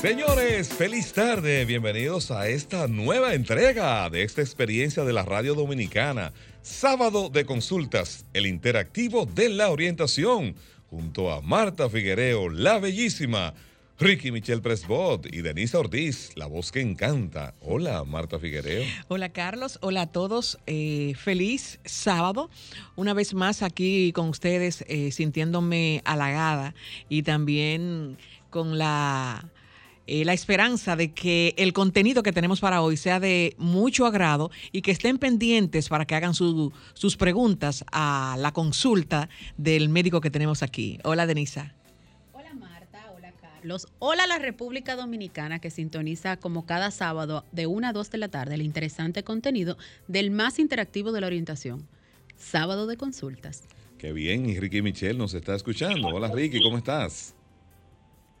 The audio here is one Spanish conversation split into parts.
Señores, feliz tarde. Bienvenidos a esta nueva entrega de esta experiencia de la radio dominicana. Sábado de consultas, el interactivo de la orientación, junto a Marta Figuereo, la bellísima, Ricky Michelle Presbot y Denisa Ortiz, la voz que encanta. Hola, Marta Figuereo. Hola, Carlos. Hola a todos. Eh, feliz sábado. Una vez más aquí con ustedes, eh, sintiéndome halagada y también con la eh, la esperanza de que el contenido que tenemos para hoy sea de mucho agrado y que estén pendientes para que hagan sus preguntas a la consulta del médico que tenemos aquí. Hola, Denisa. Hola, Marta. Hola, Carlos. Hola, la República Dominicana que sintoniza como cada sábado de 1 a 2 de la tarde el interesante contenido del más interactivo de la orientación. Sábado de consultas. Qué bien, y Ricky Michelle nos está escuchando. Hola Ricky, ¿cómo estás?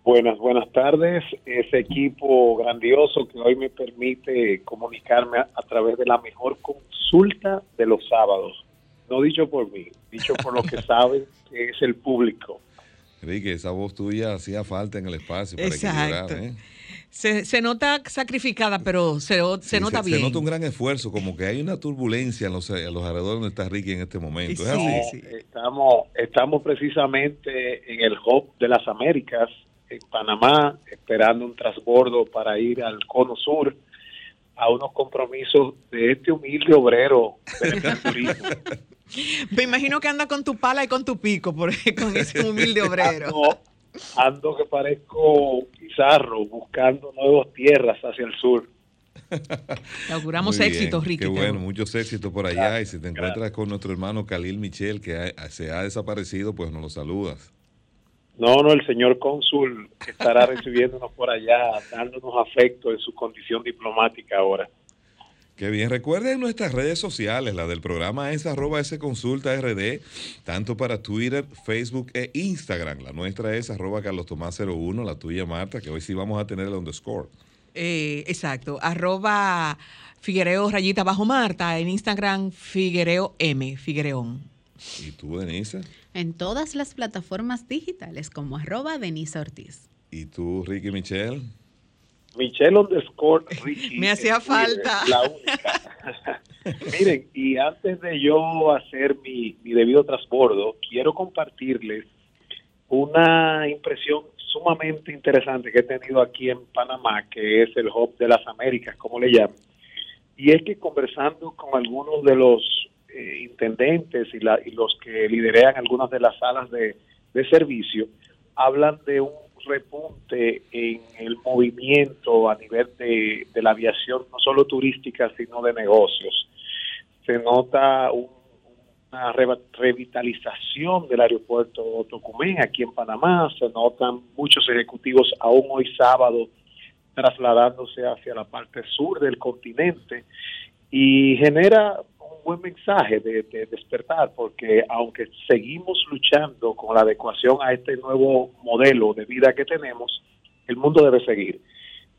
Buenas, buenas tardes. Ese equipo grandioso que hoy me permite comunicarme a, través de la mejor consulta de los sábados. No dicho por mí, dicho por lo que saben que es el público. Enrique, esa voz tuya hacía falta en el espacio para Exacto. ¿eh? Se, nota sacrificada, pero se, se nota bien. Se nota un gran esfuerzo, como que hay una turbulencia en los, en los alrededores donde está Ricky en este momento. ¿Es así? Estamos, estamos precisamente en el Hub de las Américas, en Panamá, esperando un transbordo para ir al Cono Sur a unos compromisos de este humilde obrero del turismo. Me imagino que anda con tu pala y con tu pico, por, con ese humilde obrero. ando, que parezco pizarro, buscando nuevas tierras hacia el sur. Le auguramos éxitos, Ricky. Qué bueno, muchos éxitos por allá. y si te encuentras con nuestro hermano Khalil Michel, que se ha desaparecido, pues nos lo saludas. No, no, el señor cónsul estará recibiéndonos por allá, dándonos afecto en su condición diplomática ahora. Qué bien, recuerden nuestras redes sociales, la del programa es arroba S consulta RD, tanto para Twitter, Facebook e Instagram. La nuestra es arroba Carlos Tomás 01, la tuya Marta, que hoy sí vamos a tener el underscore. Eh, exacto, arroba Figuereo rayita bajo Marta, en Instagram Figuereo M, Figuereón. ¿Y tú, Denise? En todas las plataformas digitales como arroba Denise Ortiz. ¿Y tú, Ricky Michelle? Michelle underscore Ricky. Me hacía falta. La única. Miren, y antes de yo hacer mi, mi debido transbordo, quiero compartirles una impresión sumamente interesante que he tenido aquí en Panamá, que es el Hub de las Américas, como le llaman. Y es que conversando con algunos de los eh, intendentes y, la, y, los que liderean algunas de las salas de, servicio hablan de un repunte en el movimiento a nivel de, la aviación, no solo turística, sino de negocios. Se nota una revitalización del aeropuerto Tocumen aquí en Panamá, se notan muchos ejecutivos aún hoy sábado trasladándose hacia la parte sur del continente y genera buen mensaje de, despertar, porque aunque seguimos luchando con la adecuación a este nuevo modelo de vida que tenemos, el mundo debe seguir.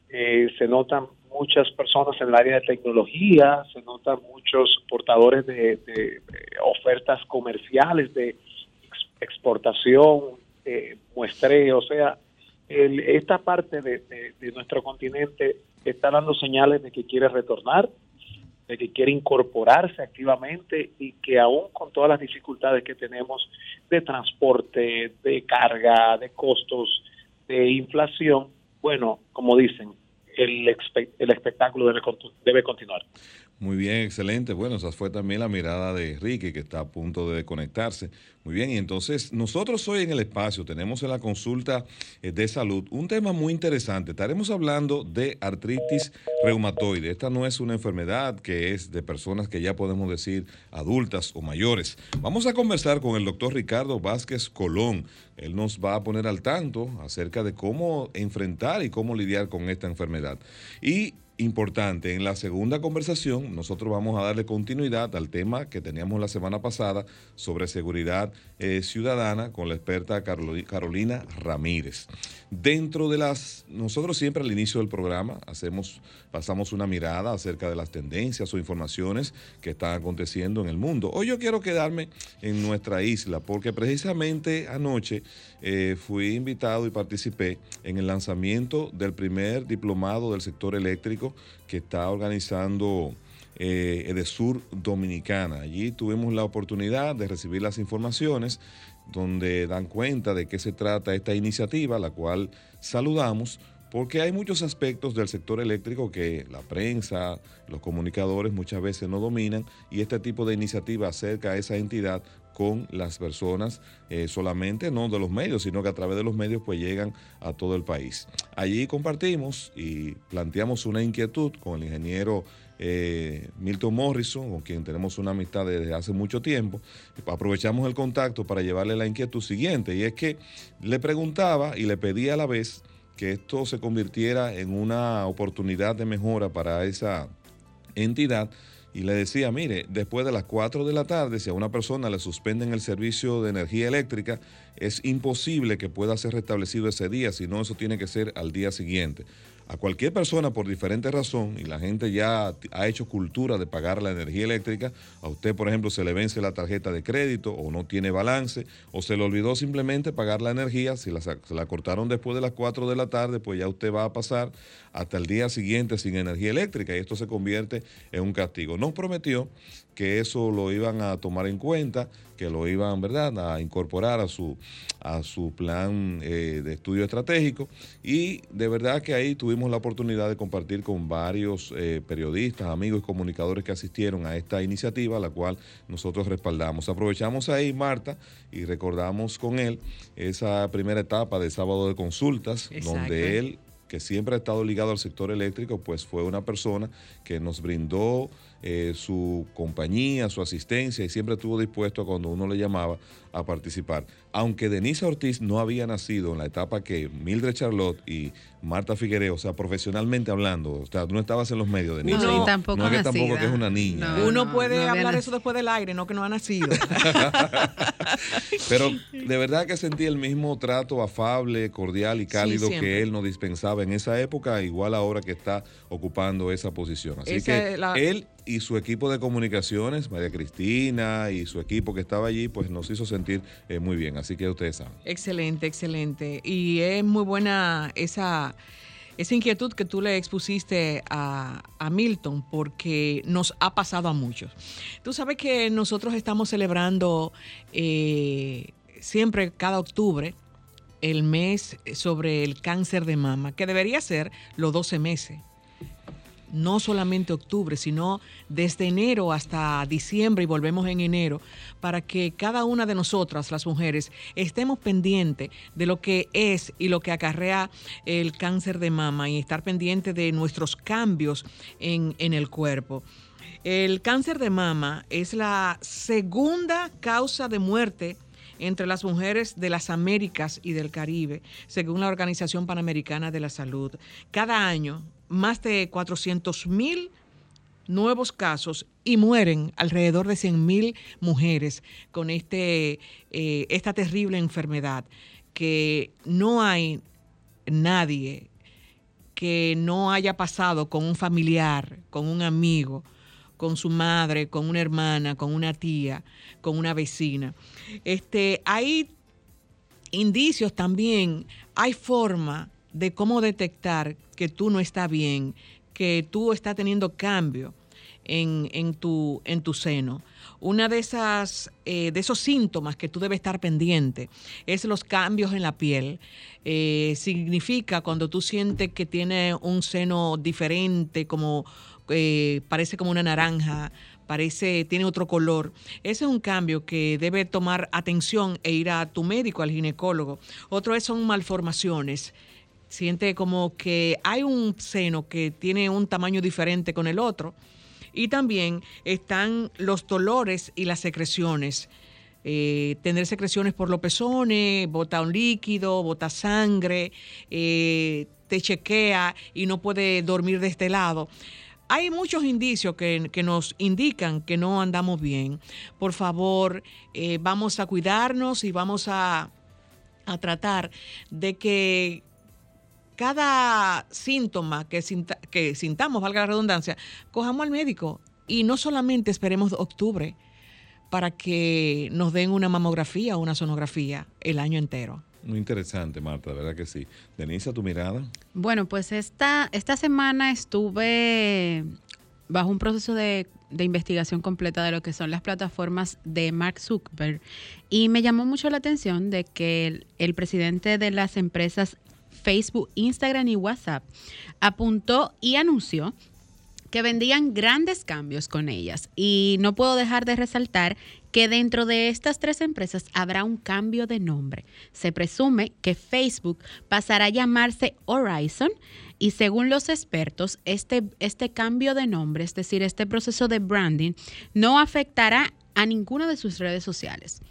Eh, se notan muchas personas en el área de tecnología, se notan muchos portadores de, ofertas comerciales, de exportación, eh, muestreo, o sea, esta parte de, nuestro continente está dando señales de que quiere retornar, de que quiere incorporarse activamente y que aún con todas las dificultades que tenemos de transporte, de carga, de costos, de inflación, bueno, como dicen, el, el espectáculo debe, debe continuar. Muy bien, excelente. Bueno, esa fue también la mirada de Ricky, que está a punto de conectarse. Muy bien, y entonces nosotros hoy en el espacio tenemos en la consulta eh, de salud un tema muy interesante. Estaremos hablando de artritis reumatoide. Esta no es una enfermedad que es de personas que ya podemos decir adultas o mayores. Vamos a conversar con el doctor Ricardo Vázquez Colón. Él nos va a poner al tanto acerca de cómo enfrentar y cómo lidiar con esta enfermedad. Y importante. En la segunda conversación, nosotros vamos a darle continuidad al tema que teníamos la semana pasada sobre seguridad eh, ciudadana con la experta Carolina Ramírez. Dentro de las, nosotros siempre al inicio del programa hacemos, pasamos una mirada acerca de las tendencias o informaciones que están aconteciendo en el mundo. Hoy yo quiero quedarme en nuestra isla porque precisamente anoche eh, fui invitado y participé en el lanzamiento del primer diplomado del sector eléctrico que está organizando eh, Edesur Dominicana. Allí tuvimos la oportunidad de recibir las informaciones donde dan cuenta de qué se trata esta iniciativa, la cual saludamos, porque hay muchos aspectos del sector eléctrico que la prensa, los comunicadores muchas veces no dominan y este tipo de iniciativa acerca a esa entidad con las personas eh, solamente, no de los medios, sino que a través de los medios pues llegan a todo el país. Allí compartimos y planteamos una inquietud con el ingeniero eh, Milton Morrison, con quien tenemos una amistad desde hace mucho tiempo. Aprovechamos el contacto para llevarle la inquietud siguiente, y es que le preguntaba y le pedía a la vez que esto se convirtiera en una oportunidad de mejora para esa entidad y le decía, mire, después de las 4 de la tarde, si a una persona le suspenden el servicio de energía eléctrica, es imposible que pueda ser restablecido ese día, sino eso tiene que ser al día siguiente a cualquier persona por diferente razón, y la gente ya ha hecho cultura de pagar la energía eléctrica, a usted, por ejemplo, se le vence la tarjeta de crédito o no tiene balance, o se le olvidó simplemente pagar la energía, si la, se la cortaron después de las 4 de la tarde, pues ya usted va a pasar hasta el día siguiente sin energía eléctrica y esto se convierte en un castigo. Nos prometió que eso lo iban a tomar en cuenta, que lo iban, ¿verdad?, a incorporar a su, a su plan eh, de estudio estratégico. Y de verdad que ahí tuvimos la oportunidad de compartir con varios eh, periodistas, amigos y comunicadores que asistieron a esta iniciativa, la cual nosotros respaldamos. Aprovechamos ahí, Marta, y recordamos con él esa primera etapa de sábado de consultas, donde él que siempre ha estado ligado al sector eléctrico, pues fue una persona que nos brindó eh, su compañía, su asistencia y siempre estuvo dispuesto a cuando uno le llamaba a participar. Aunque Denise Ortiz no había nacido en la etapa que Mildred Charlotte y Marta Figuereo, o sea, profesionalmente hablando, o sea, tú no estabas en los medios de niño. No, tampoco no es que tampoco que es una niña. Uno puede hablar eso después del aire, no que no ha nacido. Pero de verdad que sentí el mismo trato afable, cordial y cálido que él nos dispensaba en esa época, igual ahora que está ocupando esa posición. Así que él y su equipo de comunicaciones, María Cristina y su equipo que estaba allí, pues nos hizo sentir eh, muy bien. Así que ustedes saben. Excelente, excelente. Y es muy buena esa, esa inquietud que tú le expusiste a, Milton, porque nos ha pasado a muchos. Tú sabes que nosotros estamos celebrando eh, siempre cada octubre el mes sobre el cáncer de mama, que debería ser los 12 meses no solamente octubre, sino desde enero hasta diciembre y volvemos en enero, para que cada una de nosotras, las mujeres, estemos pendientes de lo que es y lo que acarrea el cáncer de mama y estar pendientes de nuestros cambios en, en el cuerpo. El cáncer de mama es la segunda causa de muerte entre las mujeres de las Américas y del Caribe, según la Organización Panamericana de la Salud. Cada año, más de 400 mil nuevos casos y mueren alrededor de 100 mil mujeres con este, eh, esta terrible enfermedad que no hay nadie que no haya pasado con un familiar, con un amigo, con su madre, con una hermana, con una tía, con una vecina. Este, hay indicios también, hay forma de cómo detectar que tú no estás bien, que tú estás teniendo cambio en, tu, en tu seno. Una de esas eh, de esos síntomas que tú debes estar pendiente es los cambios en la piel. Eh, significa cuando tú sientes que tiene un seno diferente, como eh, parece como una naranja, parece, tiene otro color. Ese es un cambio que debe tomar atención e ir a tu médico, al ginecólogo. Otro es, son malformaciones. Siente como que hay un seno que tiene un tamaño diferente con el otro. Y también están los dolores y las secreciones. Eh, tener secreciones por los pezones, bota un líquido, bota sangre, eh, te chequea y no puede dormir de este lado hay muchos indicios que, nos indican que no andamos bien. Por favor, eh, vamos a cuidarnos y vamos a, tratar de que cada síntoma que, que sintamos, valga la redundancia, cojamos al médico y no solamente esperemos octubre para que nos den una mamografía o una sonografía el año entero. Muy interesante, Marta, verdad que sí. Denise, tu mirada. Bueno, pues esta, esta semana estuve bajo un proceso de, investigación completa de lo que son las plataformas de Mark Zuckerberg y me llamó mucho la atención de que el presidente de las empresas Facebook, Instagram y WhatsApp apuntó y anunció que vendían grandes cambios con ellas. Y no puedo dejar de resaltar que dentro de estas tres empresas habrá un cambio de nombre. Se presume que Facebook pasará a llamarse Horizon y según los expertos, este, este cambio de nombre, es decir, este proceso de branding, no afectará a ninguna de sus redes sociales.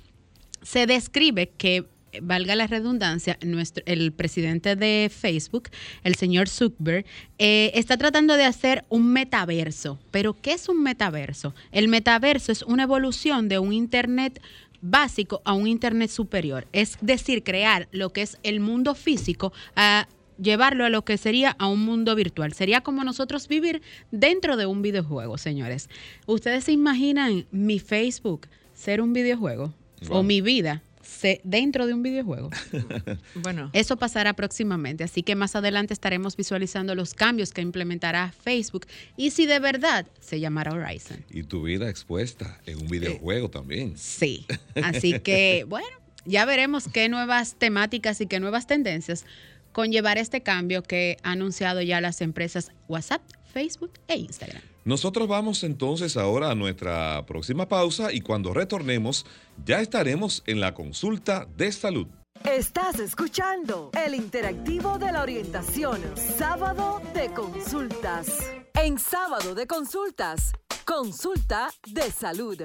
Se describe que valga la redundancia, nuestro, el presidente de Facebook, el señor Zuckerberg, eh, está tratando de hacer un metaverso. Pero, ¿qué es un metaverso? El metaverso es una evolución de un Internet básico a un Internet superior. Es decir, crear lo que es el mundo físico a llevarlo a lo que sería a un mundo virtual. Sería como nosotros vivir dentro de un videojuego, señores. ¿Ustedes se imaginan mi Facebook ser un videojuego? O mi vida dentro de un videojuego. bueno. Eso pasará próximamente, así que más adelante estaremos visualizando los cambios que implementará Facebook y si de verdad se llamará Horizon. Y tu vida expuesta en un videojuego también. Sí, así que bueno, ya veremos qué nuevas temáticas y qué nuevas tendencias conllevar este cambio que ha anunciado ya las empresas WhatsApp, Facebook e Instagram. Nosotros vamos entonces ahora a nuestra próxima pausa y cuando retornemos ya estaremos en la consulta de salud. Estás escuchando el interactivo de la orientación, sábado de consultas. En sábado de consultas, consulta de salud.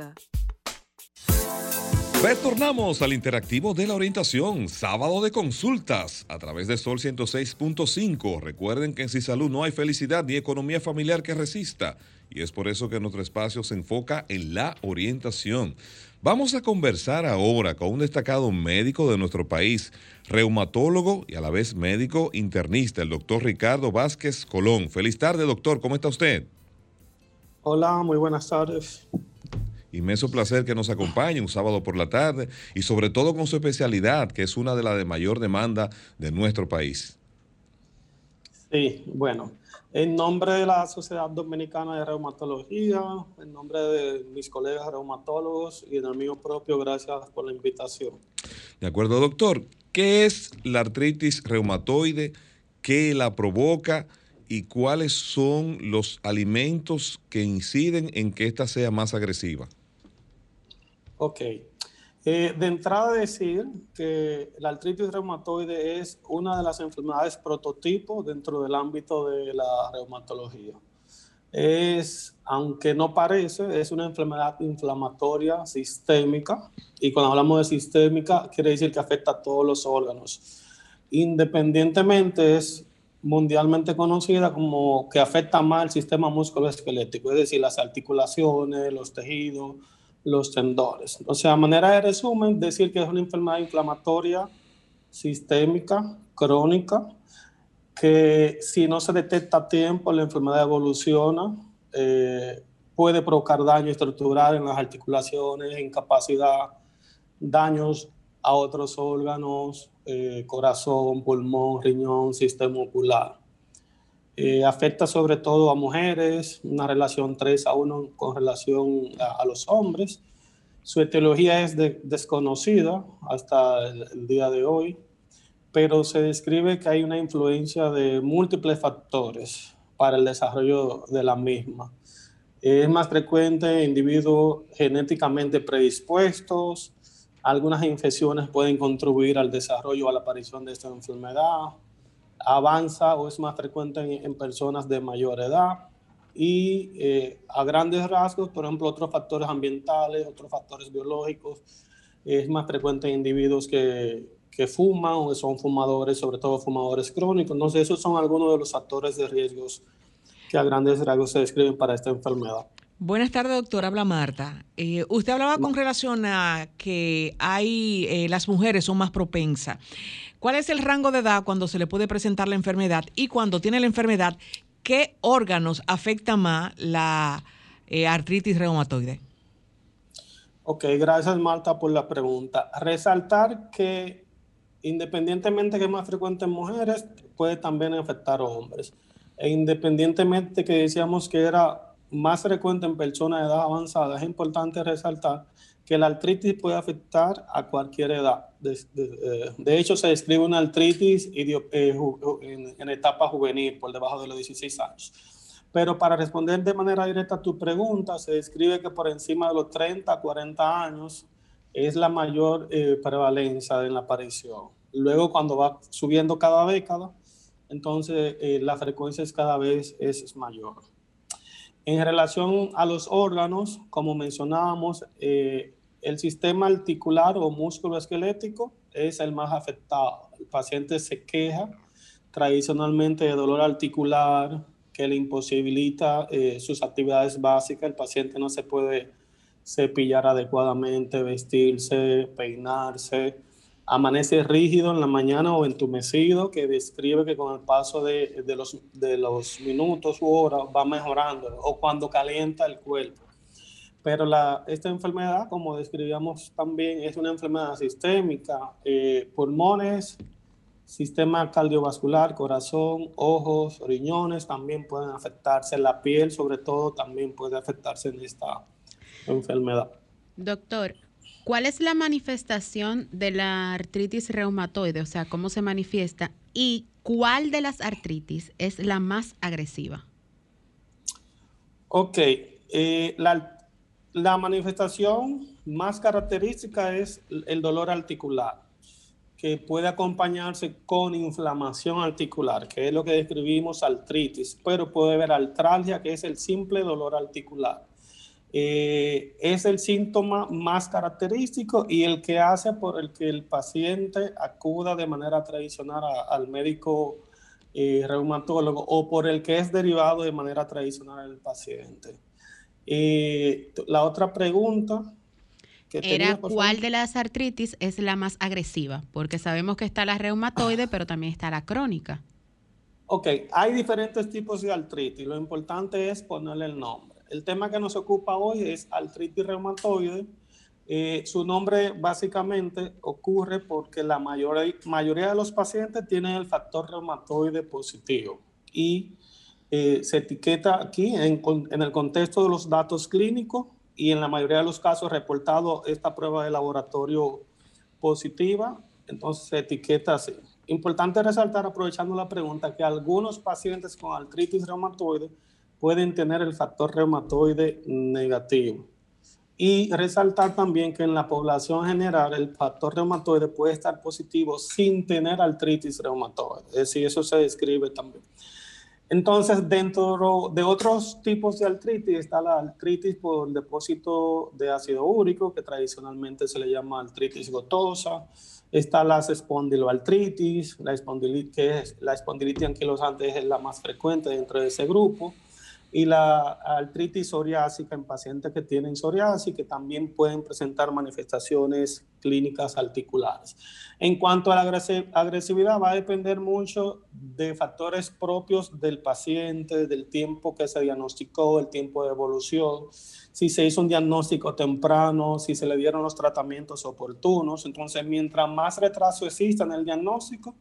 Retornamos al interactivo de la orientación, sábado de consultas, a través de Sol 106.5. Recuerden que en Cisalud no hay felicidad ni economía familiar que resista, y es por eso que nuestro espacio se enfoca en la orientación. Vamos a conversar ahora con un destacado médico de nuestro país, reumatólogo y a la vez médico internista, el doctor Ricardo Vázquez Colón. Feliz tarde, doctor, ¿cómo está usted? Hola, muy buenas tardes. Inmenso placer que nos acompañe un sábado por la tarde y sobre todo con su especialidad, que es una de las de mayor demanda de nuestro país. Sí, bueno, en nombre de la Sociedad Dominicana de Reumatología, en nombre de mis colegas reumatólogos y en el mío propio, gracias por la invitación. De acuerdo, doctor. ¿Qué es la artritis reumatoide? ¿Qué la provoca? ¿Y cuáles son los alimentos que inciden en que ésta sea más agresiva? Ok. Eh, de entrada decir que la artritis reumatoide es una de las enfermedades prototipo dentro del ámbito de la reumatología. Es, aunque no parece, es una enfermedad inflamatoria sistémica y cuando hablamos de sistémica quiere decir que afecta a todos los órganos. Independientemente es mundialmente conocida como que afecta más el sistema musculoesquelético, es decir, las articulaciones, los tejidos, los tendones. O sea, a manera de resumen, decir que es una enfermedad inflamatoria sistémica, crónica, que si no se detecta a tiempo, la enfermedad evoluciona, eh, puede provocar daño estructural en las articulaciones, incapacidad, daños a otros órganos, eh, corazón, pulmón, riñón, sistema ocular. Eh, afecta sobre todo a mujeres, una relación 3 a 1 con relación a, los hombres. Su etiología es desconocida hasta el, día de hoy, pero se describe que hay una influencia de múltiples factores para el desarrollo de la misma. Es más frecuente en individuos genéticamente predispuestos. Algunas infecciones pueden contribuir al desarrollo o a la aparición de esta enfermedad. Avanza o es más frecuente en, personas de mayor edad. Y eh, a grandes rasgos, por ejemplo, otros factores ambientales, otros factores biológicos, es más frecuente en individuos que, que fuman o que son fumadores, sobre todo fumadores crónicos. Entonces, esos son algunos de los factores de riesgos que a grandes rasgos se describen para esta enfermedad. Buenas tardes, doctor. Habla Marta. Eh, usted hablaba con relación a que hay eh, las mujeres son más propensas. ¿Cuál es el rango de edad cuando se le puede presentar la enfermedad y cuando tiene la enfermedad, qué órganos afecta más la eh, artritis reumatoide? Ok, gracias Marta por la pregunta. Resaltar que independientemente que es más frecuente en mujeres, puede también afectar a hombres. E independientemente que decíamos que era más frecuente en personas de edad avanzada, es importante resaltar que la artritis puede afectar a cualquier edad. De, eh, hecho, se describe una artritis eh, en, etapa juvenil, por debajo de los 16 años. Pero para responder de manera directa a tu pregunta, se describe que por encima de los 30, 40 años es la mayor eh, prevalencia en la aparición. Luego, cuando va subiendo cada década, entonces eh, la frecuencia es cada vez es mayor. En relación a los órganos, como mencionábamos, eh, el sistema articular o músculo esquelético es el más afectado. El paciente se queja tradicionalmente de dolor articular que le imposibilita sus actividades básicas. El paciente no se puede cepillar adecuadamente, vestirse, peinarse. Amanece rígido en la mañana o entumecido, que describe que con el paso de, los, de los minutos u horas va mejorando, o cuando calienta el cuerpo. Pero la, esta enfermedad, como describíamos también, es una enfermedad sistémica. Eh, pulmones, sistema cardiovascular, corazón, ojos, riñones también pueden afectarse. La piel, sobre todo, también puede afectarse en esta enfermedad. Doctor, ¿cuál es la manifestación de la artritis reumatoide? O sea, ¿cómo se manifiesta? ¿Y cuál de las artritis es la más agresiva? Ok, eh, la, la manifestación más característica es el dolor articular, que puede acompañarse con inflamación articular, que es lo que describimos artritis, pero puede haber artralgia, que es el simple dolor articular. Eh, es el síntoma más característico y el que hace por el que el paciente acuda de manera tradicional al médico eh, reumatólogo o por el que es derivado de manera tradicional el paciente. Eh, la otra pregunta era cuál de las artritis es la más agresiva, porque sabemos que está la reumatoide, pero también está la crónica. Ok, hay diferentes tipos de artritis. Lo importante es ponerle el nombre. El tema que nos ocupa hoy es artritis reumatoide. Eh, su nombre básicamente ocurre porque la mayoría de los pacientes tienen el factor reumatoide positivo y eh, se etiqueta aquí en, en, el contexto de los datos clínicos y en la mayoría de los casos reportado esta prueba de laboratorio positiva, entonces se etiqueta así. Importante resaltar, aprovechando la pregunta, que algunos pacientes con artritis reumatoide pueden tener el factor reumatoide negativo. Y resaltar también que en la población general el factor reumatoide puede estar positivo sin tener artritis reumatoide. Es decir, eso se describe también. Entonces, dentro de otros tipos de artritis está la artritis por depósito de ácido úrico, que tradicionalmente se le llama artritis gotosa. Está la espondiloartritis, la espondilitis, que es la espondilitis anquilosante es la más frecuente dentro de ese grupo y la artritis psoriásica en pacientes que tienen psoriasis, que también pueden presentar manifestaciones clínicas articulares. En cuanto a la agresividad, va a depender mucho de factores propios del paciente, del tiempo que se diagnosticó, el tiempo de evolución, si se hizo un diagnóstico temprano, si se le dieron los tratamientos oportunos. Entonces, mientras más retraso exista en el diagnóstico,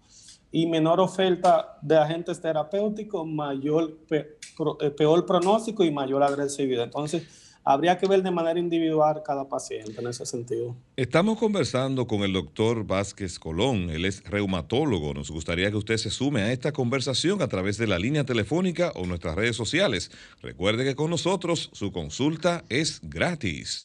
y menor oferta de agentes terapéuticos, mayor, eh, peor pronóstico y mayor agresividad. Entonces, habría que ver de manera individual cada paciente en ese sentido. Estamos conversando con el doctor Vázquez Colón, él es reumatólogo. Nos gustaría que usted se sume a esta conversación a través de la línea telefónica o nuestras redes sociales. Recuerde que con nosotros su consulta es gratis.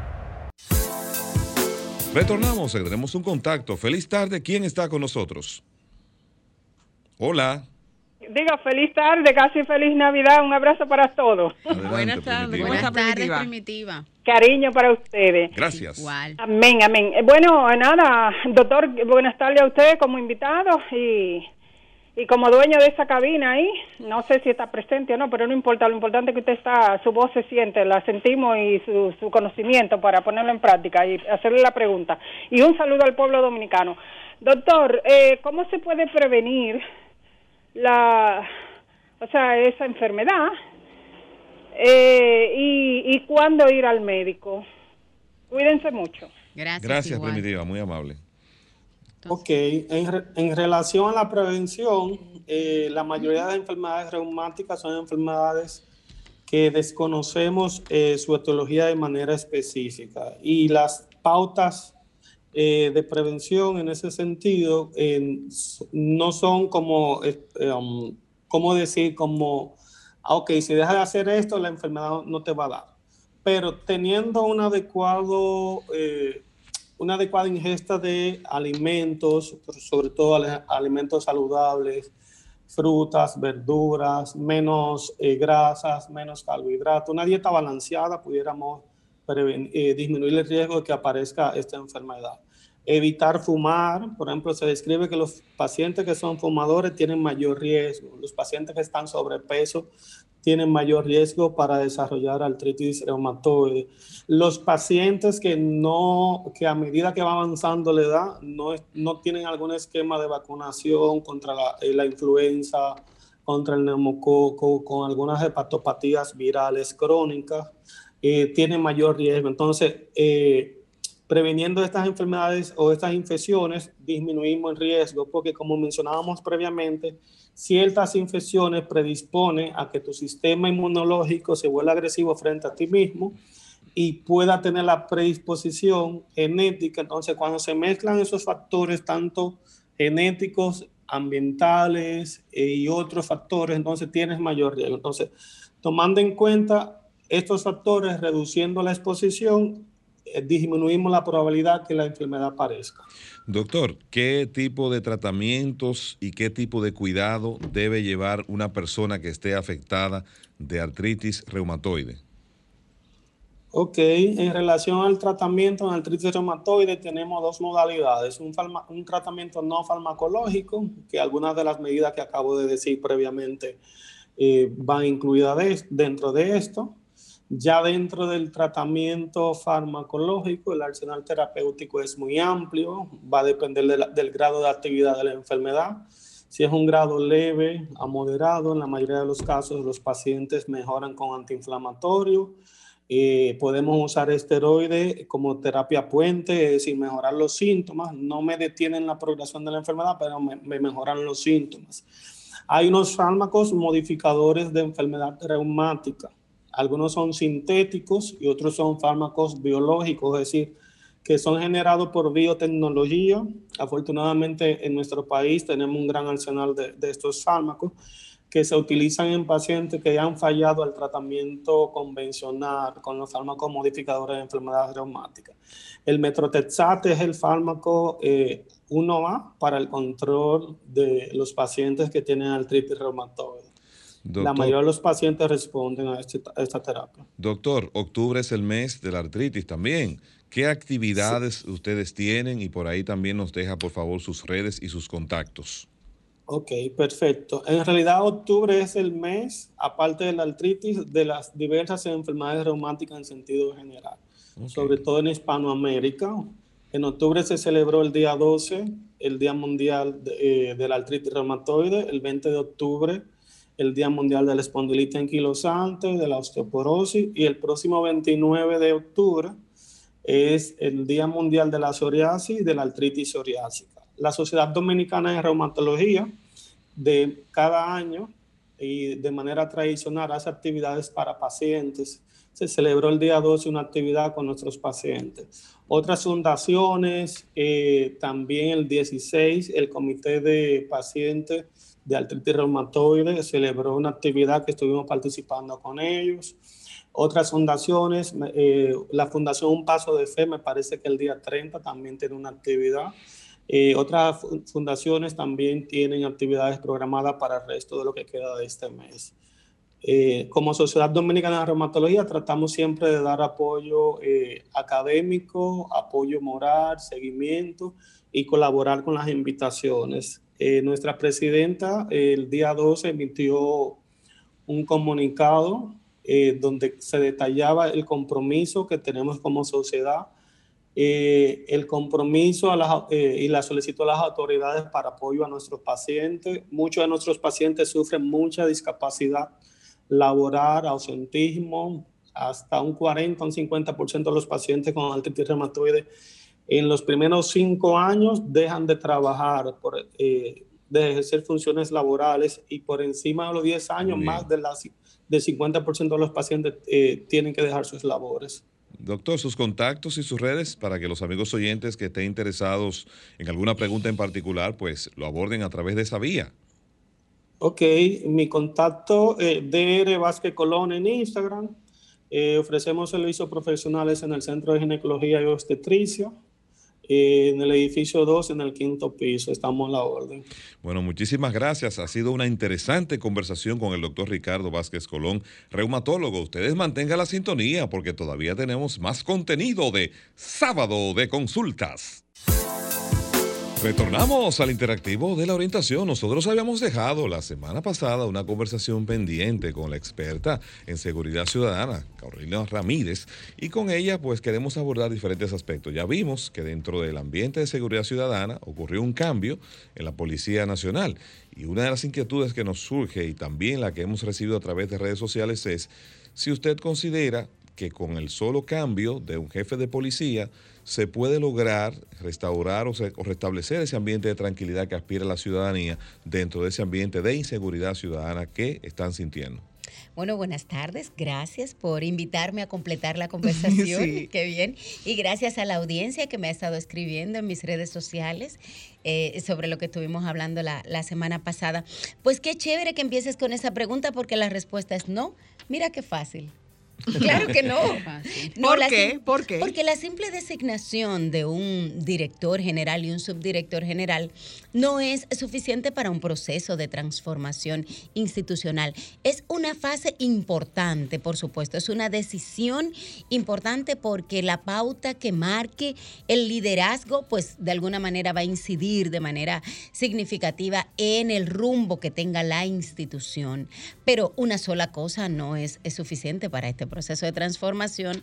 Retornamos, tenemos un contacto. Feliz tarde, ¿quién está con nosotros? Hola. Diga, feliz tarde, casi feliz Navidad, un abrazo para todos. Buenas tardes, Primitiva. Buenas tardes, Primitiva? Cariño para ustedes. Gracias. Igual. Amén, amén. Eh, Bueno, nada, doctor, buenas tardes a usted como invitado y, y como dueño de esa cabina ahí. No sé si está presente o no, pero no importa. Lo importante es que usted está, su voz se siente, la sentimos y su, su conocimiento para ponerlo en práctica y hacerle la pregunta. Y un saludo al pueblo dominicano. Doctor, eh, ¿cómo se puede prevenir la, o sea, esa enfermedad? Eh, y, ¿Y cuándo ir al médico? Cuídense mucho. Gracias. Gracias, igual. Primitiva, muy amable. Ok, en, en relación a la prevención, eh, la mayoría de las enfermedades reumáticas son enfermedades que desconocemos eh, su etiología de manera específica y las pautas eh, de prevención en ese sentido no son como, eh, um, ¿cómo decir? Como, ah, ok, si dejas de hacer esto, la enfermedad no te va a dar. Pero teniendo un adecuado... una adecuada ingesta de alimentos, sobre todo alimentos saludables, frutas, verduras, menos eh, grasas, menos carbohidratos, una dieta balanceada pudiéramos eh, disminuir el riesgo de que aparezca esta enfermedad. Evitar fumar, por ejemplo, se describe que los pacientes que son fumadores tienen mayor riesgo, los pacientes que están sobrepeso tienen mayor riesgo para desarrollar artritis reumatoide. Los pacientes que no, que a medida que va avanzando la edad, no, no tienen algún esquema de vacunación contra la, eh, la influenza, contra el neumococo, con algunas hepatopatías virales crónicas, eh, tienen mayor riesgo. Entonces, eh, preveniendo estas enfermedades o estas infecciones, disminuimos el riesgo, porque como mencionábamos previamente, ciertas infecciones predisponen a que tu sistema inmunológico se vuelva agresivo frente a ti mismo y pueda tener la predisposición genética. Entonces, cuando se mezclan esos factores, tanto genéticos, ambientales eh, y otros factores, entonces tienes mayor riesgo. Entonces, tomando en cuenta estos factores, reduciendo la exposición, disminuimos la probabilidad que la enfermedad aparezca. Doctor, ¿qué tipo de tratamientos y qué tipo de cuidado debe llevar una persona que esté afectada de artritis reumatoide? Ok, en relación al tratamiento en artritis reumatoide tenemos dos modalidades, un, farma- un tratamiento no farmacológico, que algunas de las medidas que acabo de decir previamente eh, van incluidas de- dentro de esto. Ya dentro del tratamiento farmacológico, el arsenal terapéutico es muy amplio, va a depender de la- del grado de actividad de la enfermedad. Si es un grado leve a moderado, en la mayoría de los casos los pacientes mejoran con antiinflamatorio. Eh, podemos usar esteroides como terapia puente, es decir, mejorar los síntomas. No me detienen la progresión de la enfermedad, pero me, me mejoran los síntomas. Hay unos fármacos modificadores de enfermedad reumática. Algunos son sintéticos y otros son fármacos biológicos, es decir, que son generados por biotecnología. Afortunadamente en nuestro país tenemos un gran arsenal de, de estos fármacos que se utilizan en pacientes que ya han fallado al tratamiento convencional con los fármacos modificadores de enfermedades reumáticas. El metrotexate es el fármaco eh, 1A para el control de los pacientes que tienen artritis reumatoide. La Doctor, mayoría de los pacientes responden a, este- a esta terapia. doctor, octubre es el mes de la artritis también. ¿Qué actividades ustedes tienen? Y por ahí también nos deja, por favor, sus redes y sus contactos. Ok, perfecto. En realidad octubre es el mes, aparte de la artritis, de las diversas enfermedades reumáticas en sentido general, sobre todo en Hispanoamérica. En octubre se celebró el día 12, el Día Mundial de, eh, la Artritis Reumatoide, el 20 de octubre, el Día Mundial de la Espondilitis Anquilosante, de la Osteoporosis, y el próximo 29 de octubre es el Día Mundial de la Psoriasis y de la Artritis Psoriásica. La Sociedad Dominicana de Reumatología de cada año y de manera tradicional hace actividades para pacientes. Se celebró el día 12 una actividad con nuestros pacientes. Otras fundaciones, eh, también el 16, el Comité de Pacientes de Artritis Reumatoide celebró una actividad que estuvimos participando con ellos. Otras fundaciones, eh, la Fundación Un Paso de Fe, me parece que el día 30 también tiene una actividad. Eh, otras fundaciones también tienen actividades programadas para el resto de lo que queda de este mes. Eh, como Sociedad Dominicana de Reumatología tratamos siempre de dar apoyo eh, académico, apoyo moral, seguimiento y colaborar con las invitaciones. Nuestra presidenta el día 12 emitió un comunicado donde se detallaba el compromiso que tenemos como sociedad eh, el compromiso eh, y la solicitud a las autoridades para apoyo a nuestros pacientes. Muchos de nuestros pacientes sufren mucha discapacidad laboral, ausentismo, hasta un 40 o un 50% de los pacientes con artritis reumatoide en los primeros cinco años dejan de trabajar, por, eh, de ejercer funciones laborales y por encima de los 10 años más del de 50% de los pacientes tienen que dejar sus labores. Doctor, sus contactos y sus redes para que los amigos oyentes que estén interesados en alguna pregunta en particular, pues lo aborden a través de esa vía. Ok, mi contacto eh, DR Vázquez Colón en Instagram. Eh, ofrecemos servicios profesionales en el Centro de Ginecología y Obstetricia en el edificio 2, en el quinto piso. Estamos en la orden. Bueno, muchísimas gracias. Ha sido una interesante conversación con el doctor Ricardo Vázquez Colón, reumatólogo. Ustedes mantengan la sintonía porque todavía tenemos más contenido de sábado de consultas. Retornamos al interactivo de la orientación. Nosotros habíamos dejado la semana pasada una conversación pendiente con la experta en seguridad ciudadana, Carolina Ramírez, y con ella pues queremos abordar diferentes aspectos. Ya vimos que dentro del ambiente de seguridad ciudadana ocurrió un cambio en la Policía Nacional y una de las inquietudes que nos surge y también la que hemos recibido a través de redes sociales es si usted considera que con el solo cambio de un jefe de policía, se puede lograr restaurar o, restablecer ese ambiente de tranquilidad que aspira la ciudadanía dentro de ese ambiente de inseguridad ciudadana que están sintiendo. Bueno, buenas tardes. Gracias por invitarme a completar la conversación. Qué bien. Y gracias a la audiencia que me ha estado escribiendo en mis redes sociales eh, sobre lo que estuvimos hablando la, la semana pasada. Pues qué chévere que empieces con esa pregunta porque la respuesta es no. Mira qué fácil. Claro que no. ¿Por qué? ¿Por qué? Porque la simple designación de un director general y un subdirector general no es suficiente para un proceso de transformación institucional. Es una fase importante, por supuesto, es una decisión importante porque la pauta que marque el liderazgo, pues de alguna manera va a incidir de manera significativa en el rumbo que tenga la institución. Pero una sola cosa no es, es suficiente para este proceso de transformación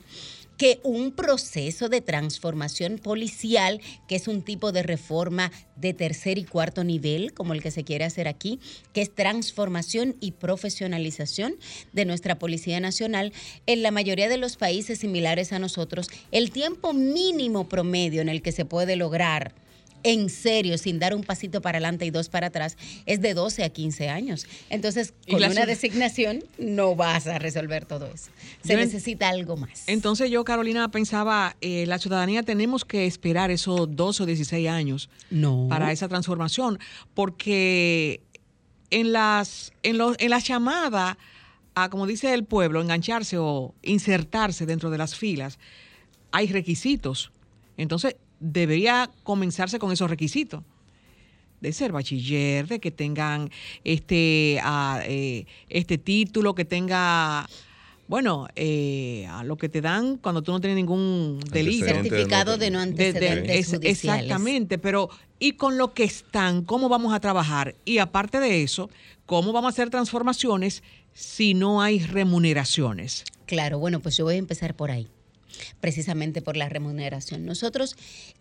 que un proceso de transformación policial, que es un tipo de reforma de tercer y cuarto nivel, como el que se quiere hacer aquí, que es transformación y profesionalización de nuestra Policía Nacional, en la mayoría de los países similares a nosotros, el tiempo mínimo promedio en el que se puede lograr en serio, sin dar un pasito para adelante y dos para atrás, es de 12 a 15 años. Entonces, con una designación no vas a resolver todo eso. Se necesita algo más. Entonces yo, Carolina, pensaba, eh, la ciudadanía tenemos que esperar esos 12 o 16 años para esa transformación, porque en las, en, en las llamadas a, como dice el pueblo, engancharse o insertarse dentro de las filas, hay requisitos. Entonces, debería comenzarse con esos requisitos de ser bachiller, de que tengan este, ah, eh, este título, que tenga, bueno, eh, a lo que te dan cuando tú no tienes ningún delito. Certificado de no antecedentes Exactamente, pero ¿y con lo que están? ¿Cómo vamos a trabajar? Y aparte de eso, ¿cómo vamos a hacer transformaciones si no hay remuneraciones? Claro, bueno, pues yo voy a empezar por ahí. Precisamente por la remuneración. Nosotros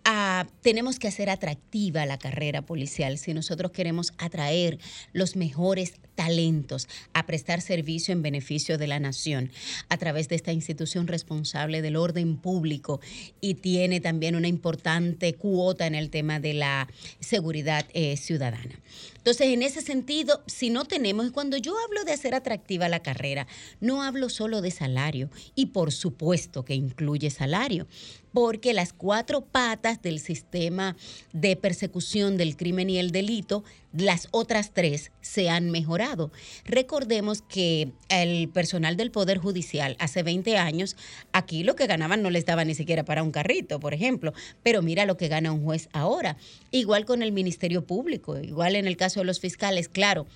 ah, tenemos que hacer atractiva la carrera policial si nosotros queremos atraer los mejores talentos a prestar servicio en beneficio de la nación a través de esta institución responsable del orden público y tiene también una importante cuota en el tema de la seguridad eh, ciudadana. Entonces, en ese sentido, si no tenemos, cuando yo hablo de hacer atractiva la carrera, no hablo solo de salario y por supuesto que incluye salario, porque las cuatro patas del sistema de persecución del crimen y el delito, las otras tres se han mejorado. Recordemos que el personal del Poder Judicial hace 20 años, aquí lo que ganaban no les daba ni siquiera para un carrito, por ejemplo, pero mira lo que gana un juez ahora. Igual con el Ministerio Público, igual en el caso de los fiscales, claro,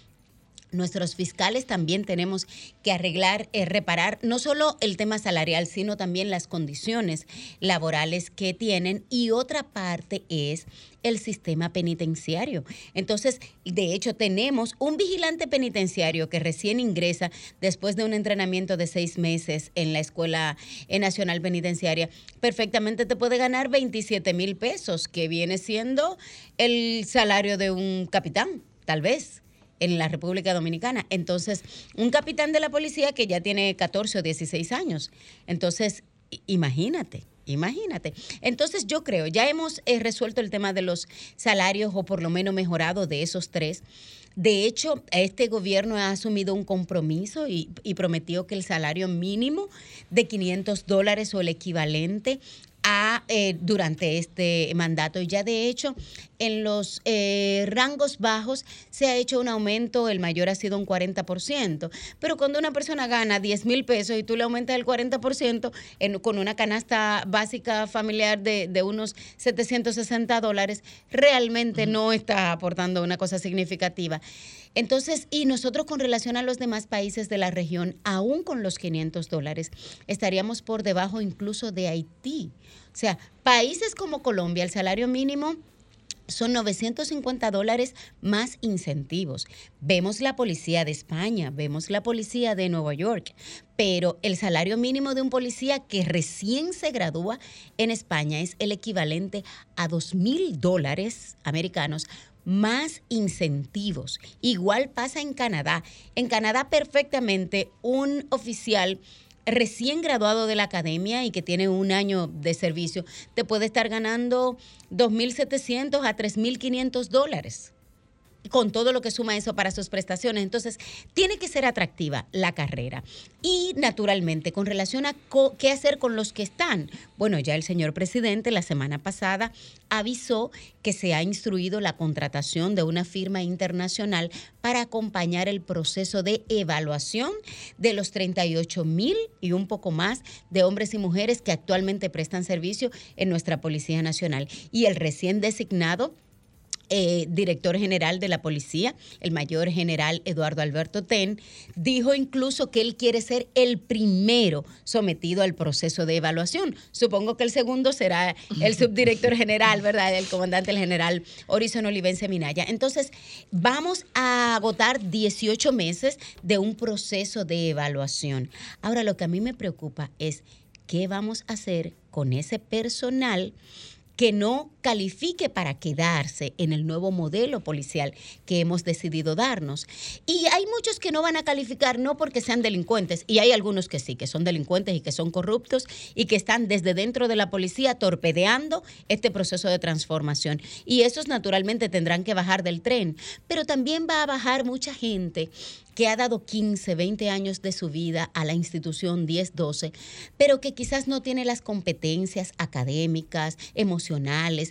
nuestros fiscales también tenemos que arreglar, eh, reparar no solo el tema salarial, sino también las condiciones laborales que tienen. Y otra parte es el sistema penitenciario. Entonces, de hecho, tenemos un vigilante penitenciario que recién ingresa después de un entrenamiento de seis meses en la Escuela Nacional Penitenciaria. Perfectamente te puede ganar 27 mil pesos, que viene siendo el salario de un capitán, tal vez en la República Dominicana. Entonces, un capitán de la policía que ya tiene 14 o 16 años. Entonces, imagínate. Imagínate. Entonces yo creo, ya hemos eh, resuelto el tema de los salarios o por lo menos mejorado de esos tres. De hecho, este gobierno ha asumido un compromiso y, y, prometió que el salario mínimo de 500 dólares o el equivalente a, eh, durante este mandato. Y ya de hecho, en los eh, rangos bajos se ha hecho un aumento, el mayor ha sido un 40%. Pero cuando una persona gana 10 mil pesos y tú le aumentas el 40% en, con una canasta básica familiar de, de unos 760 dólares, realmente no está aportando una cosa significativa. Entonces, y nosotros con relación a los demás países de la región, aún con los 500 dólares, estaríamos por debajo incluso de Haití. O sea, países como Colombia, el salario mínimo son 950 dólares más incentivos. Vemos la policía de España, vemos la policía de Nueva York, pero el salario mínimo de un policía que recién se gradúa en España es el equivalente a 2 mil dólares americanos más incentivos. Igual pasa en Canadá. En Canadá perfectamente un oficial recién graduado de la academia y que tiene un año de servicio, te puede estar ganando 2.700 a 3.500 dólares con todo lo que suma eso para sus prestaciones. Entonces, tiene que ser atractiva la carrera. Y naturalmente, con relación a qué hacer con los que están, bueno, ya el señor presidente la semana pasada avisó que se ha instruido la contratación de una firma internacional para acompañar el proceso de evaluación de los 38 mil y un poco más de hombres y mujeres que actualmente prestan servicio en nuestra Policía Nacional. Y el recién designado eh, director general de la policía, el mayor general Eduardo Alberto Ten, dijo incluso que él quiere ser el primero sometido al proceso de evaluación. Supongo que el segundo será el subdirector general, ¿verdad? El comandante, el general Horizon Olivense Minaya. Entonces, vamos a agotar 18 meses de un proceso de evaluación. Ahora, lo que a mí me preocupa es qué vamos a hacer con ese personal que no califique para quedarse en el nuevo modelo policial que hemos decidido darnos. Y hay muchos que no van a calificar no porque sean delincuentes, y hay algunos que sí, que son delincuentes y que son corruptos y que están desde dentro de la policía torpedeando este proceso de transformación. Y esos naturalmente tendrán que bajar del tren, pero también va a bajar mucha gente que ha dado 15, 20 años de su vida a la institución 10-12, pero que quizás no tiene las competencias académicas, emocionales,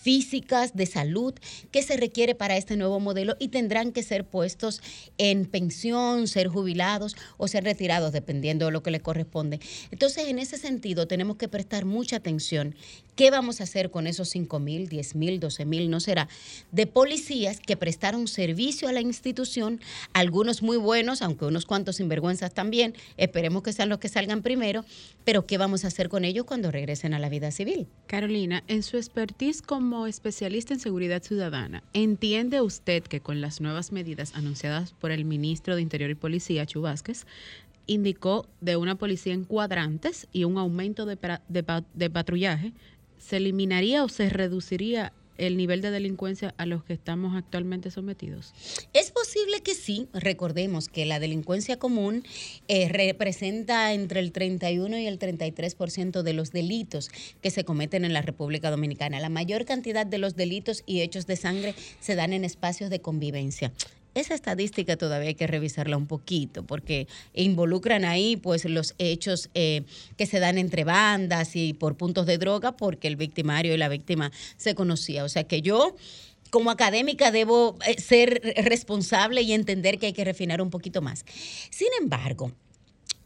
físicas, de salud que se requiere para este nuevo modelo y tendrán que ser puestos en pensión, ser jubilados o ser retirados, dependiendo de lo que les corresponde. Entonces, en ese sentido, tenemos que prestar mucha atención. ¿Qué vamos a hacer con esos 5 mil, 10 mil, 12 mil? No será de policías que prestaron servicio a la institución, algunos muy buenos, aunque unos cuantos sinvergüenzas también, esperemos que sean los que salgan primero, pero ¿qué vamos a hacer con ellos cuando regresen a la vida civil? Carolina, en su expertise como como especialista en seguridad ciudadana, ¿entiende usted que con las nuevas medidas anunciadas por el ministro de Interior y Policía, Chu indicó de una policía en cuadrantes y un aumento de, de, de patrullaje, ¿se eliminaría o se reduciría el nivel de delincuencia a los que estamos actualmente sometidos? Es posible que sí. Recordemos que la delincuencia común eh, representa entre el 31 y el 33% de los delitos que se cometen en la República Dominicana. La mayor cantidad de los delitos y hechos de sangre se dan en espacios de convivencia esa estadística todavía hay que revisarla un poquito porque involucran ahí pues los hechos eh, que se dan entre bandas y por puntos de droga porque el victimario y la víctima se conocía. O sea que yo como académica debo eh, ser responsable y entender que hay que refinar un poquito más. Sin embargo,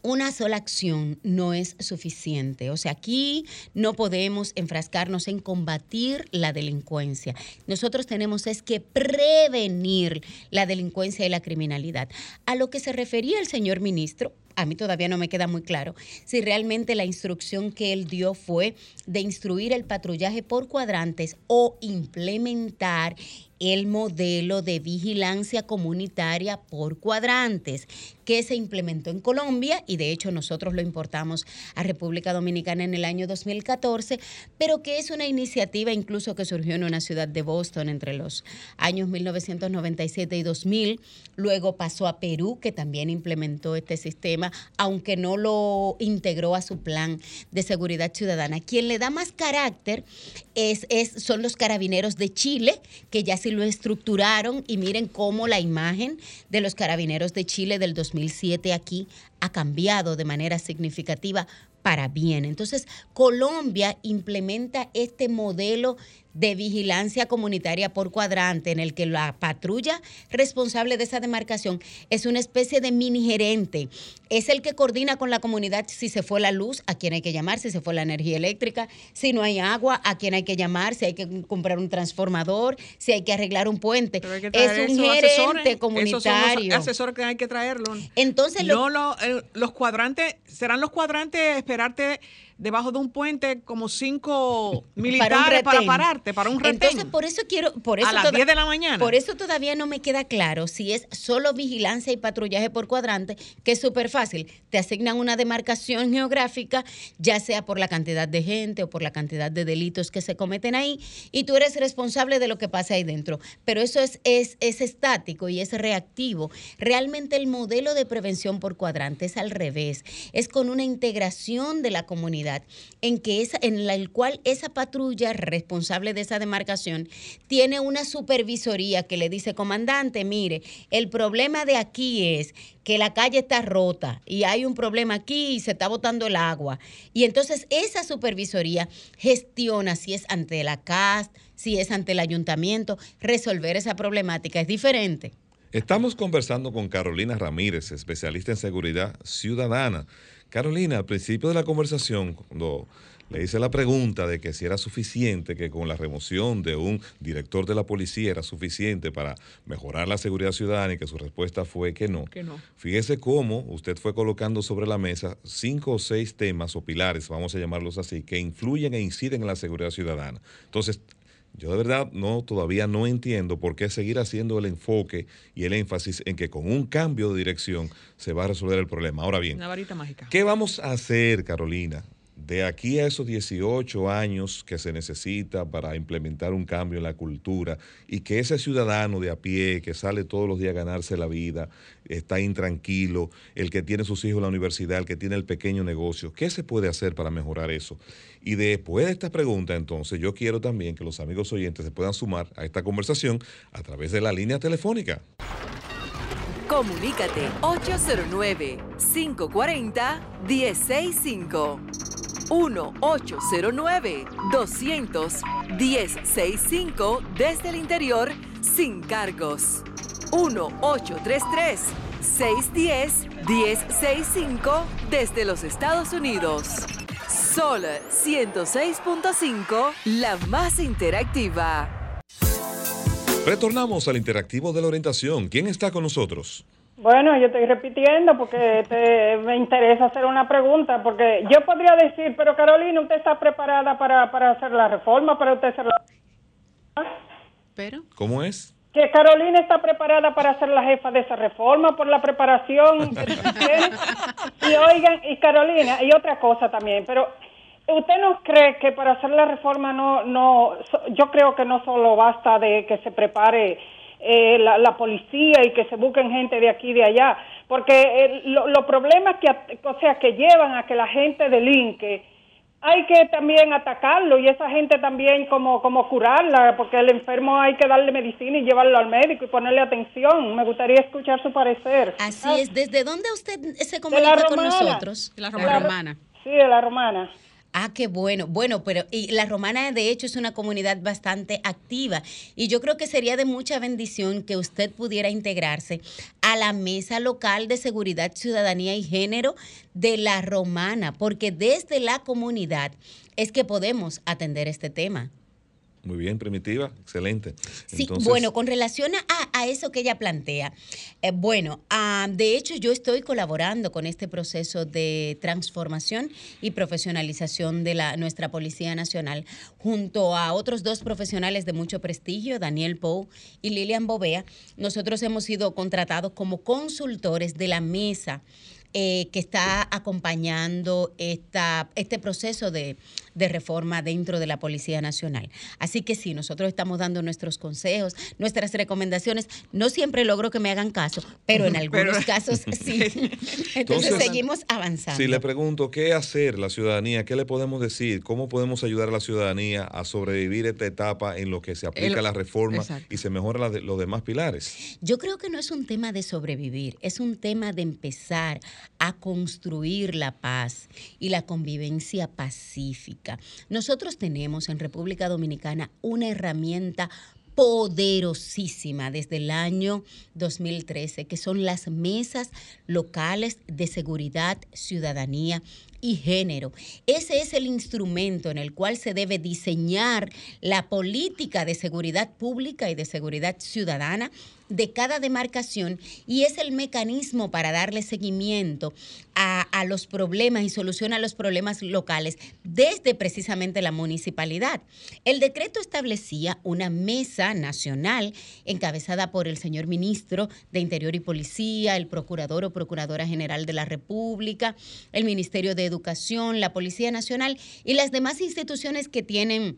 una sola acción no es suficiente. O sea, aquí no podemos enfrascarnos en combatir la delincuencia. Nosotros tenemos es que prevenir la delincuencia y la criminalidad. A lo que se refería el señor ministro, a mí todavía no me queda muy claro si realmente la instrucción que él dio fue de instruir el patrullaje por cuadrantes o implementar el modelo de vigilancia comunitaria por cuadrantes que se implementó en Colombia y de hecho nosotros lo importamos a República Dominicana en el año 2014, pero que es una iniciativa incluso que surgió en una ciudad de Boston entre los años 1997 y 2000, luego pasó a Perú que también implementó este sistema, aunque no lo integró a su plan de seguridad ciudadana. Quien le da más carácter es, son los carabineros de Chile, que ya sí lo estructuraron y miren cómo la imagen de los carabineros de Chile del 2007 aquí ha cambiado de manera significativa para bien. Entonces, Colombia implementa este modelo de vigilancia comunitaria por cuadrante, en el que la patrulla responsable de esa demarcación es una especie de mini gerente. Es el que coordina con la comunidad si se fue la luz, a quién hay que llamar, si se fue la energía eléctrica, si no hay agua, a quién hay que llamar, si hay que comprar un transformador, si hay que arreglar un puente. Es un gerente comunitario. Esos asesores que hay que traerlo. Entonces, no los cuadrantes, serán los cuadrantes esperarte debajo de un puente como cinco militares para, pararte, para un retén. Entonces, por eso quiero... Por eso a las 10 de la mañana. Por eso todavía no me queda claro si es solo vigilancia y patrullaje por cuadrante, que es súper fácil. Te asignan una demarcación geográfica, ya sea por la cantidad de gente o por la cantidad de delitos que se cometen ahí, y tú eres responsable de lo que pasa ahí dentro. Pero eso es, es, es estático y es reactivo. Realmente el modelo de prevención por cuadrante es al revés. Es con una integración de la comunidad en, que esa, en el cual esa patrulla responsable de esa demarcación tiene una supervisoría que le dice, comandante, mire, el problema de aquí es que la calle está rota y hay un problema aquí y se está botando el agua. Y entonces esa supervisoría gestiona si es ante la CAS, si es ante el ayuntamiento, resolver esa problemática. Es diferente. Estamos conversando con Carolina Ramírez, especialista en seguridad ciudadana. Carolina, al principio de la conversación, cuando le hice la pregunta de que si era suficiente, que con la remoción de un director de la policía era suficiente para mejorar la seguridad ciudadana y que su respuesta fue que no. Que no. Fíjese cómo usted fue colocando sobre la mesa cinco o seis temas o pilares, vamos a llamarlos así, que influyen e inciden en la seguridad ciudadana. Entonces, yo de verdad no todavía no entiendo por qué seguir haciendo el enfoque y el énfasis en que con un cambio de dirección se va a resolver el problema. Ahora bien, Una varita mágica. ¿qué vamos a hacer, Carolina, de aquí a esos 18 años que se necesita para implementar un cambio en la cultura y que ese ciudadano de a pie que sale todos los días a ganarse la vida, está intranquilo, el que tiene sus hijos en la universidad, el que tiene el pequeño negocio, ¿qué se puede hacer para mejorar eso? Y después de esta pregunta, entonces, yo quiero también que los amigos oyentes se puedan sumar a esta conversación a través de la línea telefónica. Comunícate 809 540 165 1-809-200-1065 desde el interior sin cargos. 1-833-610-1065 desde los Estados Unidos. Sol 106.5, la más interactiva. Retornamos al interactivo de la orientación. ¿Quién está con nosotros? Bueno, yo estoy repitiendo porque me interesa hacer una pregunta, porque yo podría decir, pero Carolina, ¿usted está preparada para, para hacer la reforma, para usted hacer la... ¿Pero? ¿Cómo es? que Carolina está preparada para ser la jefa de esa reforma por la preparación que tiene. Y oigan, y Carolina, y otra cosa también, pero ¿usted no cree que para hacer la reforma no, no, yo creo que no solo basta de que se prepare eh, la, la, policía y que se busquen gente de aquí y de allá, porque eh, los problemas que, o sea, que llevan a que la gente delinque, hay que también atacarlo y esa gente también como, como curarla, porque el enfermo hay que darle medicina y llevarlo al médico y ponerle atención. Me gustaría escuchar su parecer. Así es. ¿Desde dónde usted se comunica con nosotros? la romana. Sí, de la romana. Ah, qué bueno. Bueno, pero y la romana de hecho es una comunidad bastante activa y yo creo que sería de mucha bendición que usted pudiera integrarse a la mesa local de seguridad, ciudadanía y género de la romana, porque desde la comunidad es que podemos atender este tema. Muy bien, primitiva, excelente. Sí, bueno, con relación a, eso que ella plantea, eh, bueno, ah, de hecho yo estoy colaborando con este proceso de transformación y profesionalización de la, nuestra Policía Nacional, junto a otros dos profesionales de mucho prestigio, Daniel Pou y Lilian Bovea. Nosotros hemos sido contratados como consultores de la mesa eh, que está acompañando esta, este proceso de, reforma dentro de la Policía Nacional. Así que sí, nosotros estamos dando nuestros consejos, nuestras recomendaciones. No siempre logro que me hagan caso, pero en algunos casos sí. Entonces, seguimos avanzando. Si le pregunto, ¿qué hacer la ciudadanía? ¿Qué le podemos decir? ¿Cómo podemos ayudar a la ciudadanía a sobrevivir esta etapa en lo que se aplica la reforma y se mejora los demás pilares? Yo creo que no es un tema de sobrevivir, es un tema de empezar a construir la paz y la convivencia pacífica. Nosotros tenemos en República Dominicana una herramienta poderosísima desde el año 2013, que son las mesas locales de seguridad, ciudadanía y género. Ese es el instrumento en el cual se debe diseñar la política de seguridad pública y de seguridad ciudadana de cada demarcación y es el mecanismo para darle seguimiento a, los problemas y solución a los problemas locales desde precisamente la municipalidad. El decreto establecía una mesa nacional encabezada por el señor ministro de Interior y Policía, el procurador o procuradora general de la República, el Ministerio de Educación, la Policía Nacional y las demás instituciones que tienen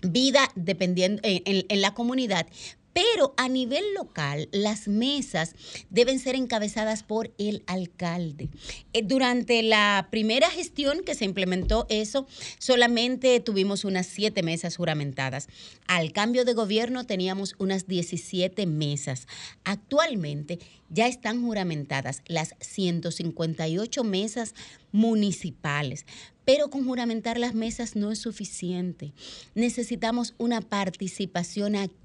vida dependiendo en, la comunidad pero a nivel local, las mesas deben ser encabezadas por el alcalde. Eh, durante la primera gestión que se implementó eso, solamente tuvimos unas siete mesas juramentadas. Al cambio de gobierno teníamos unas 17 mesas. Actualmente ya están juramentadas las 158 mesas municipales. Pero con juramentar las mesas no es suficiente. Necesitamos una participación activa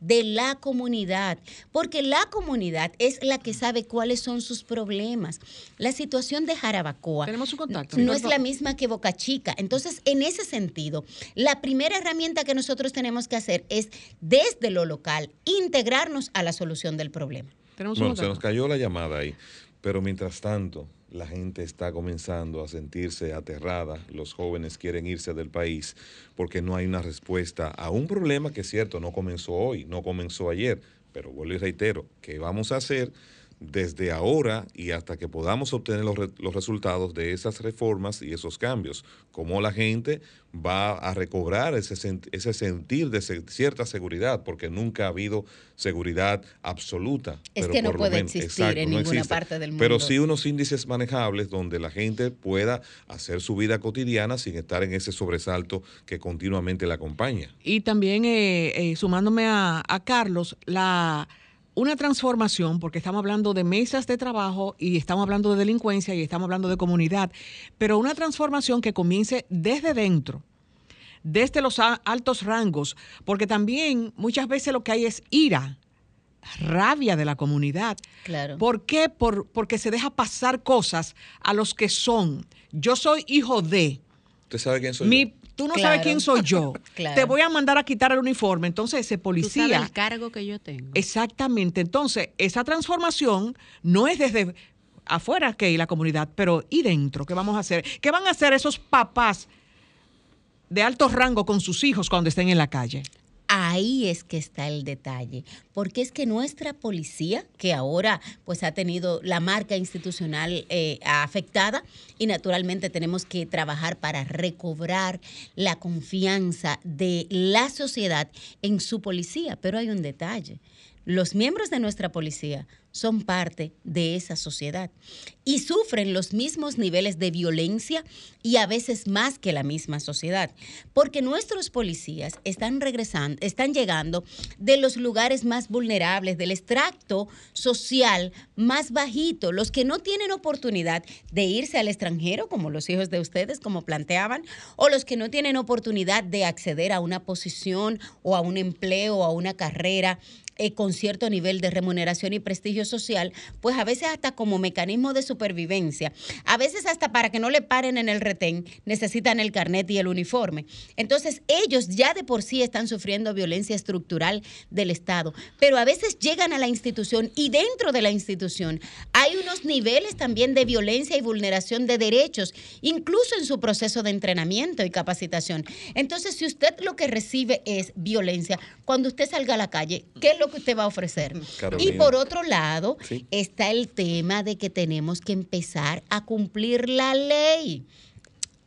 de la comunidad, porque la comunidad es la que sabe cuáles son sus problemas. La situación de Jarabacoa no es la misma que Boca Chica. Entonces, en ese sentido, la primera herramienta que nosotros tenemos que hacer es desde lo local integrarnos a la solución del problema. Bueno, se nos cayó la llamada ahí, pero mientras tanto, la gente está comenzando a sentirse aterrada, los jóvenes quieren irse del país porque no hay una respuesta a un problema que cierto, no comenzó hoy, no comenzó ayer, pero vuelvo y reitero, ¿qué vamos a hacer? Desde ahora y hasta que podamos obtener los, los, resultados de esas reformas y esos cambios, cómo la gente va a recobrar ese, ese sentir de cierta seguridad, porque nunca ha habido seguridad absoluta. Es que no puede existir en ninguna parte del mundo. Pero sí unos índices manejables donde la gente pueda hacer su vida cotidiana sin estar en ese sobresalto que continuamente la acompaña. Y también, eh, eh, sumándome a, a Carlos, la una transformación, porque estamos hablando de mesas de trabajo y estamos hablando de delincuencia y estamos hablando de comunidad, pero una transformación que comience desde dentro, desde los altos rangos, porque también muchas veces lo que hay es ira, rabia de la comunidad. Claro. ¿Por qué? Por, porque se deja pasar cosas a los que son. Yo soy hijo de. ¿Usted sabe quién soy mi, tú no sabes quién soy yo. Te voy a mandar a quitar el uniforme. Entonces, ese policía. Tú sabes el cargo que yo tengo. Exactamente. Entonces, esa transformación no es desde afuera que hay la comunidad, pero ¿y dentro? ¿Qué vamos a hacer? ¿Qué van a hacer esos papás de alto rango con sus hijos cuando estén en la calle? Ahí es que está el detalle, porque es que nuestra policía, que ahora pues ha tenido la marca institucional eh, afectada y naturalmente tenemos que trabajar para recobrar la confianza de la sociedad en su policía, pero hay un detalle. Los miembros de nuestra policía son parte de esa sociedad y sufren los mismos niveles de violencia y a veces más que la misma sociedad, porque nuestros policías están regresando, están llegando de los lugares más vulnerables, del extracto social más bajito, los que no tienen oportunidad de irse al extranjero, como los hijos de ustedes, como planteaban, o los que no tienen oportunidad de acceder a una posición o a un empleo o a una carrera eh, con cierto nivel de remuneración y prestigio social, pues a veces hasta como mecanismo de supervivencia, a veces hasta para que no le paren en el retén, necesitan el carnet y el uniforme. Entonces ellos ya de por sí están sufriendo violencia estructural del Estado, pero a veces llegan a la institución y dentro de la institución hay unos niveles también de violencia y vulneración de derechos, incluso en su proceso de entrenamiento y capacitación. Entonces, si usted lo que recibe es violencia, cuando usted salga a la calle, ¿qué es lo que usted va a ofrecer? Y por otro lado, está el tema de que tenemos que empezar a cumplir la ley.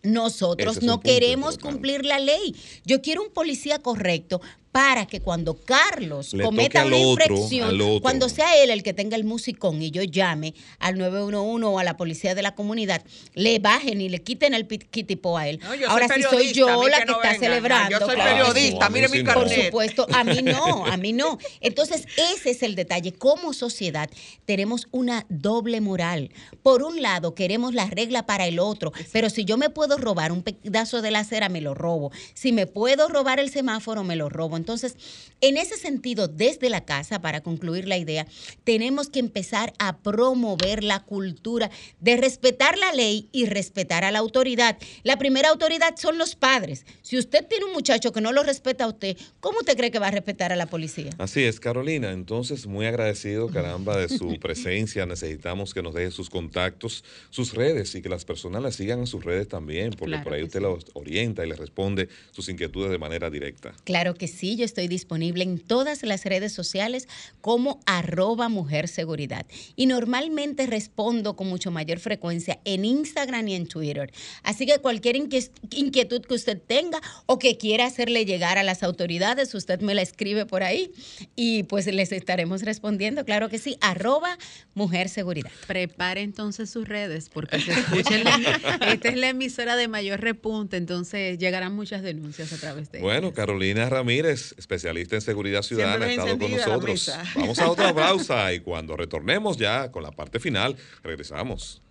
Nosotros no queremos cumplir la ley. Yo quiero un policía correcto, para que cuando Carlos cometa una infracción, cuando sea él el que tenga el musicón y yo llame al 911 o a la policía de la comunidad, le bajen y le quiten el kitipo a él. Ahora, si soy yo la que, está celebrando. yo soy periodista, mire mi carnet. Por supuesto, a mí no, a mí no. Entonces, ese es el detalle. Como sociedad tenemos una doble moral. Por un lado, queremos la regla para el otro, pero si yo me puedo robar un pedazo de la acera, me lo robo. Si me puedo robar el semáforo, me lo robo. Entonces, en ese sentido, desde la casa, para concluir la idea, tenemos que empezar a promover la cultura de respetar la ley y respetar a la autoridad. La primera autoridad son los padres. Si usted tiene un muchacho que no lo respeta a usted, ¿cómo usted cree que va a respetar a la policía? Así es, Carolina. Entonces, muy agradecido, caramba, de su presencia. Necesitamos que nos deje sus contactos, sus redes y que las personas la sigan en sus redes también, porque por ahí usted los orienta y les responde sus inquietudes de manera directa. Claro que sí yo estoy disponible en todas las redes sociales como arroba mujer seguridad. Y normalmente respondo con mucho mayor frecuencia en Instagram y en Twitter. Así que cualquier inquietud que usted tenga o que quiera hacerle llegar a las autoridades, usted me la escribe por ahí y pues les estaremos respondiendo. Claro que sí, arroba mujer seguridad. Prepare entonces sus redes porque se escuchen. esta es la emisora de mayor repunte, entonces llegarán muchas denuncias a través de Bueno, Carolina Ramírez especialista en seguridad ciudadana, ha estado con nosotros. Vamos a otra pausa y cuando retornemos ya con la parte final, regresamos.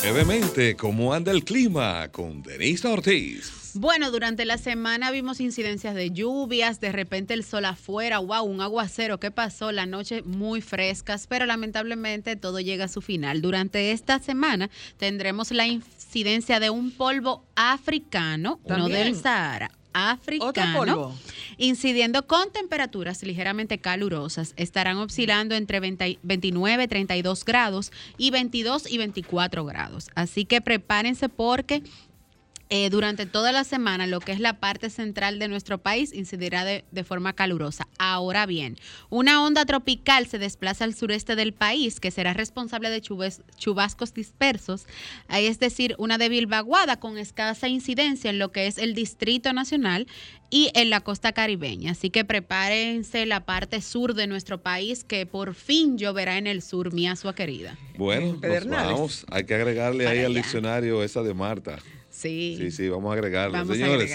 Brevemente, ¿cómo anda el clima con Denise Ortiz? Bueno, durante la semana vimos incidencias de lluvias, de repente el sol afuera, wow, un aguacero, ¿qué pasó? La noche muy frescas, pero lamentablemente todo llega a su final. Durante esta semana tendremos la incidencia de un polvo africano, no del Sahara, africano, incidiendo con temperaturas ligeramente calurosas. Estarán oscilando entre 29 32 grados y 22 y 24 grados. Así que prepárense porque eh, durante toda la semana lo que es la parte central de nuestro país incidirá de, forma calurosa. Ahora bien, una onda tropical se desplaza al sureste del país que será responsable de chubascos dispersos, es decir, una débil vaguada con escasa incidencia en lo que es el Distrito Nacional y en la costa caribeña. Así que prepárense la parte sur de nuestro país que por fin lloverá en el sur, mi asua querida. Bueno, nos vamos. Hay que agregarle ahí al diccionario esa de Marta. Sí. Sí, sí, vamos a agregarla, señores.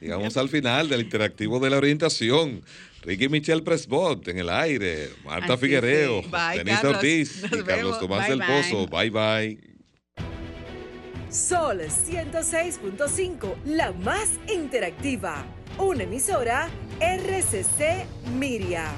Llegamos al final del interactivo de la orientación. Ricky Michelle Presbot en el aire, Marta Figuereo, Denise Ortiz y Carlos Tomás del Pozo. Bye bye. Sol 106.5, la más interactiva. Una emisora RCC Miria.